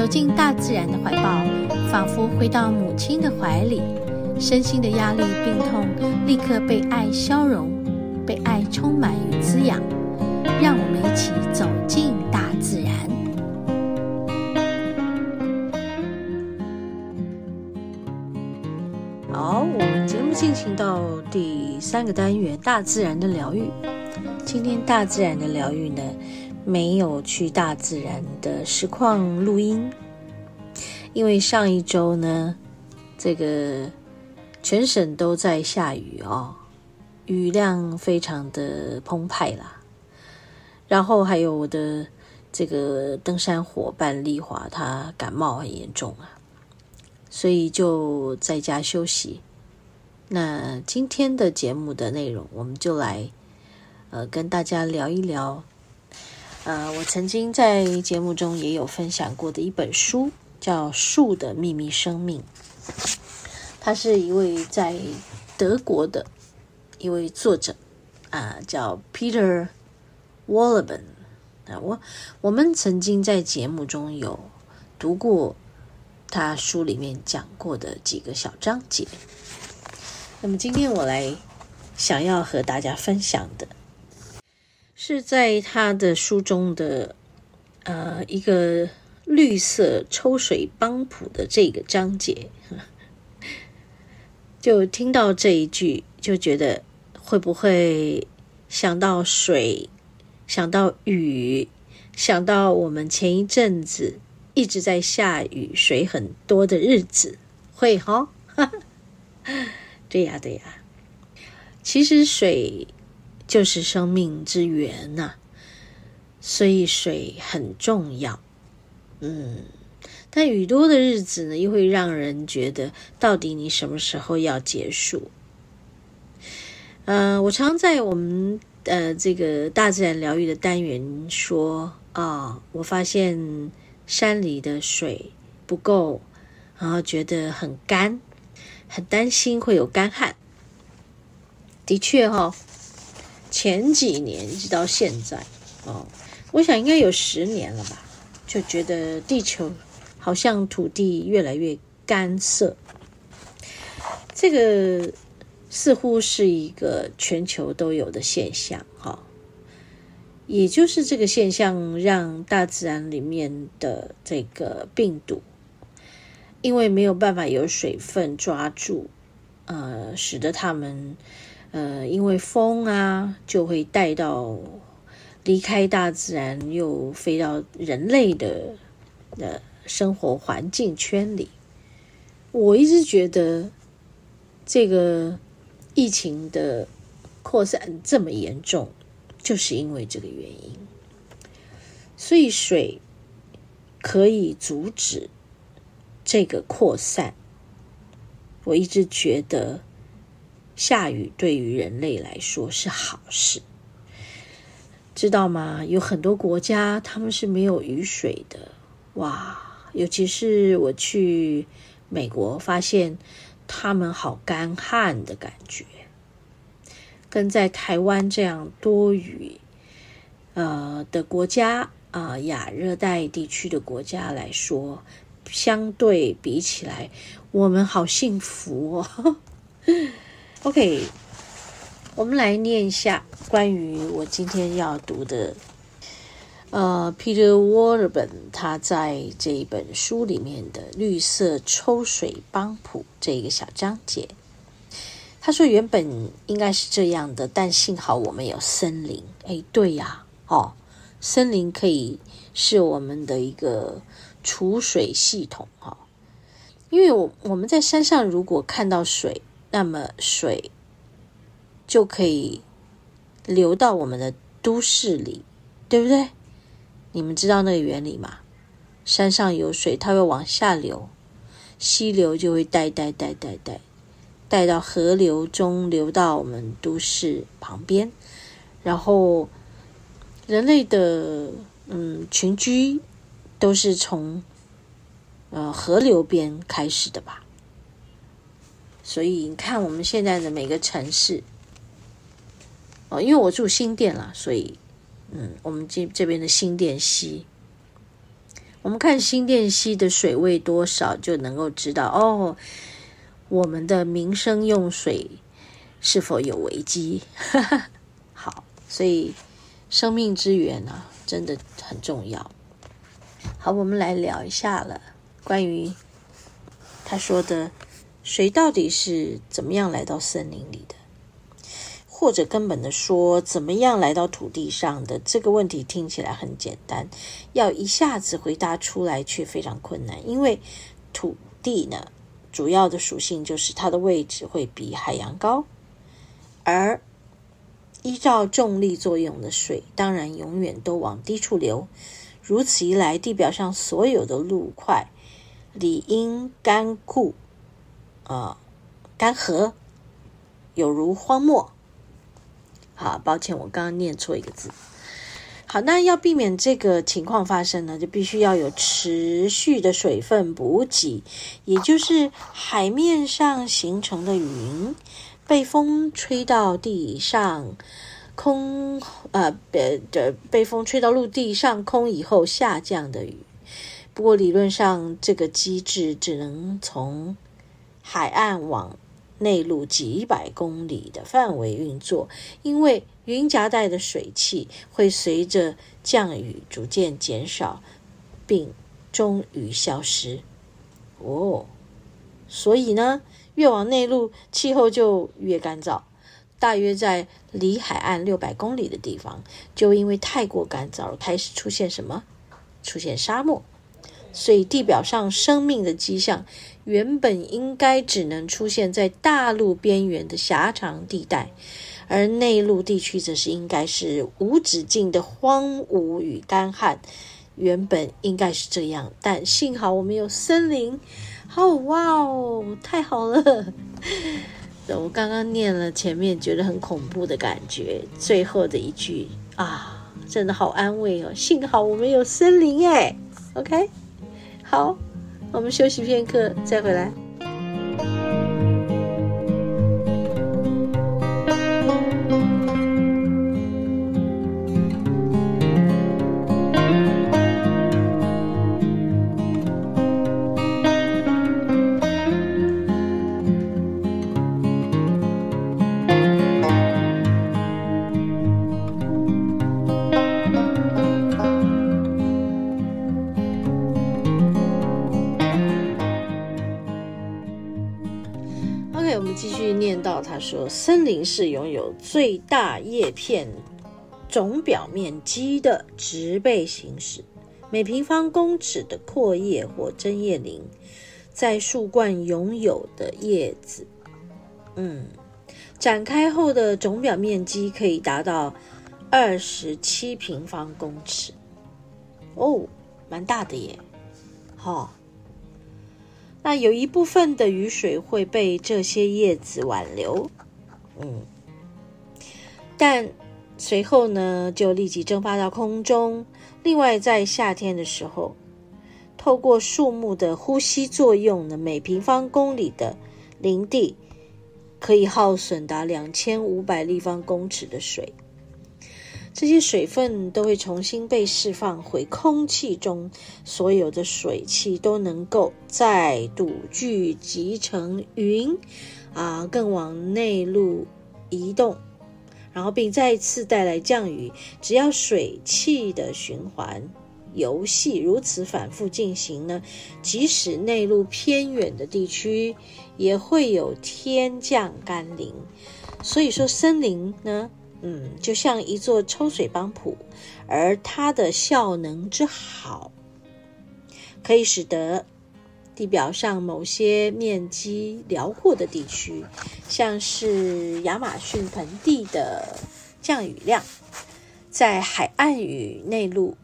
走进大自然的怀抱，仿佛回到母亲的怀里，身心的压力、病痛立刻被爱消融，被爱充满与滋养。让我们一起走进大自然。好，我们节目进行到第三个单元——大自然的疗愈。今天大自然的疗愈呢，没有去大自然的实况录音，因为上一周呢，这个全省都在下雨哦，雨量非常的澎湃啦。然后还有我的这个登山伙伴丽华，她感冒很严重啊，所以就在家休息。那今天的节目的内容，我们就来呃跟大家聊一聊。呃，我曾经在节目中也有分享过的一本书，叫《树的秘密生命》。他是一位在德国的一位作者啊，叫 Peter w a l l e b a n 啊。我我们曾经在节目中有读过他书里面讲过的几个小章节。那么今天我来想要和大家分享的。是在他的书中的呃一个绿色抽水帮浦的这个章节，就听到这一句，就觉得会不会想到水，想到雨，想到我们前一阵子一直在下雨，水很多的日子，会哈？对呀，对呀，其实水。就是生命之源呐、所以水很重要。嗯，但雨多的日子呢，又会让人觉得，到底你什么时候要结束？呃，我常在我们呃这个大自然疗愈的单元说啊、我发现山里的水不够，然后觉得很干，很担心会有干旱。的确哈、哦。前几年一直到现在，哦，我想应该有十年了吧，就觉得地球好像土地越来越干涩。这个似乎是一个全球都有的现象，哈、也就是这个现象，让大自然里面的这个病毒，因为没有办法有水分抓住，呃，使得它们。呃，因为风啊，就会带到离开大自然，又飞到人类的呃生活环境圈里。我一直觉得这个疫情的扩散这么严重，就是因为这个原因。所以水可以阻止这个扩散。我一直觉得。下雨对于人类来说是好事，知道吗？有很多国家他们是没有雨水的，哇！尤其是我去美国，发现他们好干旱的感觉，跟在台湾这样多雨呃的国家啊，亚热带地区的国家来说，相对比起来，我们好幸福哦。OK，我们来念一下关于我今天要读的，呃，Peter w a r b e n 他在这一本书里面的绿色抽水帮浦这一个小章节。他说原本应该是这样的，但幸好我们有森林。哎，对呀，哦，森林可以是我们的一个储水系统哈，因为我我们在山上如果看到水。那么水就可以流到我们的都市里，对不对？你们知道那个原理吗？山上有水，它会往下流，溪流就会带带带带带带到河流中，流到我们都市旁边，然后人类的嗯群居都是从呃河流边开始的吧。所以你看，我们现在的每个城市，哦，因为我住新店啦，所以，嗯，我们这这边的新店溪，我们看新店溪的水位多少，就能够知道哦，我们的民生用水是否有危机。好，所以生命之源啊，真的很重要。好，我们来聊一下了，关于他说的。水到底是怎么样来到森林里的？或者根本的说，怎么样来到土地上的？这个问题听起来很简单，要一下子回答出来却非常困难。因为土地呢，主要的属性就是它的位置会比海洋高，而依照重力作用的水，当然永远都往低处流。如此一来，地表上所有的陆块理应干枯。啊，干涸，有如荒漠。好，抱歉，我刚刚念错一个字。好，那要避免这个情况发生呢，就必须要有持续的水分补给，也就是海面上形成的云被风吹到地上空，呃，别的被风吹到陆地上空以后下降的雨。不过理论上，这个机制只能从海岸往内陆几百公里的范围运作，因为云夹带的水汽会随着降雨逐渐减少，并终于消失。哦，所以呢，越往内陆，气候就越干燥。大约在离海岸六百公里的地方，就因为太过干燥开始出现什么？出现沙漠。所以地表上生命的迹象，原本应该只能出现在大陆边缘的狭长地带，而内陆地区则是应该是无止境的荒芜与干旱。原本应该是这样，但幸好我们有森林。哦，哇哦，太好了！我刚刚念了前面觉得很恐怖的感觉，最后的一句啊，真的好安慰哦。幸好我们有森林哎，OK。好，我们休息片刻，再回来。说：“森林是拥有最大叶片总表面积的植被形式，每平方公尺的阔叶或针叶林，在树冠拥有的叶子，嗯，展开后的总表面积可以达到二十七平方公尺。哦，蛮大的耶，好、”那有一部分的雨水会被这些叶子挽留，嗯，但随后呢，就立即蒸发到空中。另外，在夏天的时候，透过树木的呼吸作用呢，每平方公里的林地可以耗损达两千五百立方公尺的水。这些水分都会重新被释放回空气中，所有的水汽都能够再度聚集成云，啊，更往内陆移动，然后并再次带来降雨。只要水汽的循环游戏如此反复进行呢，即使内陆偏远的地区也会有天降甘霖。所以说，森林呢，嗯，就像一座抽水帮浦，而它的效能之好，可以使得地表上某些面积辽阔的地区，像是亚马逊盆地的降雨量，在海岸与内陆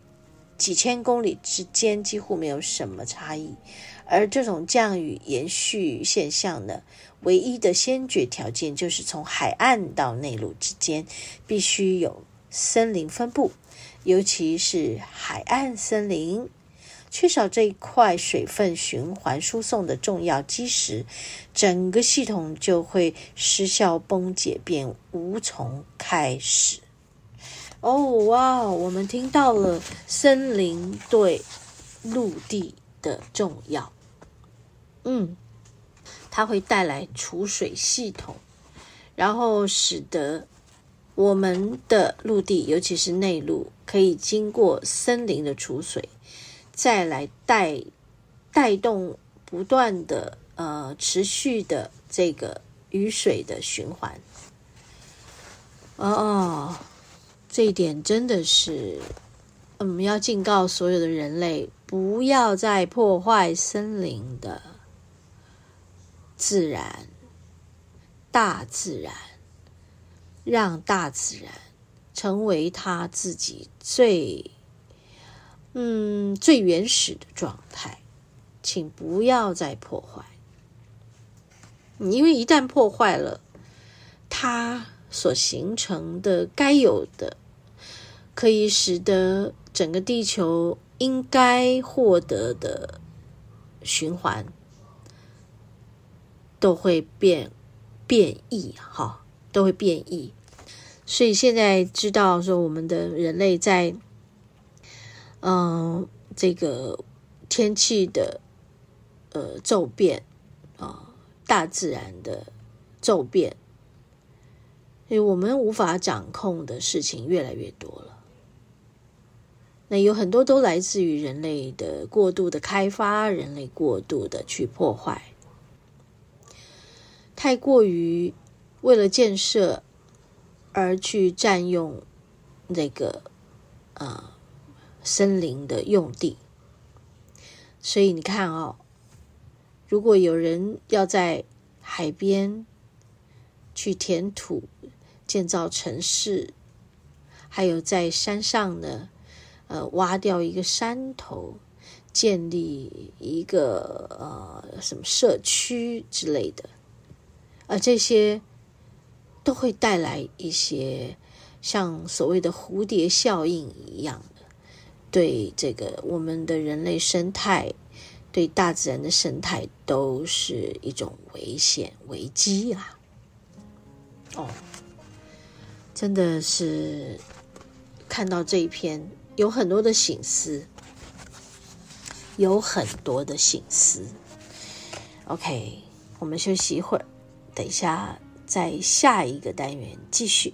几千公里之间几乎没有什么差异，而这种降雨延续现象呢，唯一的先决条件就是从海岸到内陆之间必须有森林分布，尤其是海岸森林。缺少这一块水分循环输送的重要基石，整个系统就会失效崩解，便无从开始。哦，哇，我们听到了森林对陆地的重要。嗯，它会带来储水系统，然后使得我们的陆地，尤其是内陆，可以经过森林的储水。再来带带动不断的呃持续的这个雨水的循环，哦，这一点真的是我们要警告所有的人类，不要再破坏森林的自然，大自然，让大自然成为他自己最。嗯，最原始的状态，请不要再破坏。因为一旦破坏了，它所形成的该有的，可以使得整个地球应该获得的循环，都会变变异，哈，都会变异。所以现在知道说，我们的人类在。嗯，这个天气的呃骤变啊，大自然的骤变，因为我们无法掌控的事情越来越多了。那有很多都来自于人类的过度的开发，人类过度的去破坏，太过于为了建设而去占用那个啊。森林的用地，所以你看哦，如果有人要在海边去填土建造城市，还有在山上呢，呃，挖掉一个山头，建立一个呃什么社区之类的，而这些都会带来一些像所谓的蝴蝶效应一样的。对这个我们的人类生态，对大自然的生态都是一种危险危机啊！哦，真的是看到这一篇有很多的醒思，有很多的醒思。OK，我们休息一会儿，等一下在下一个单元继续。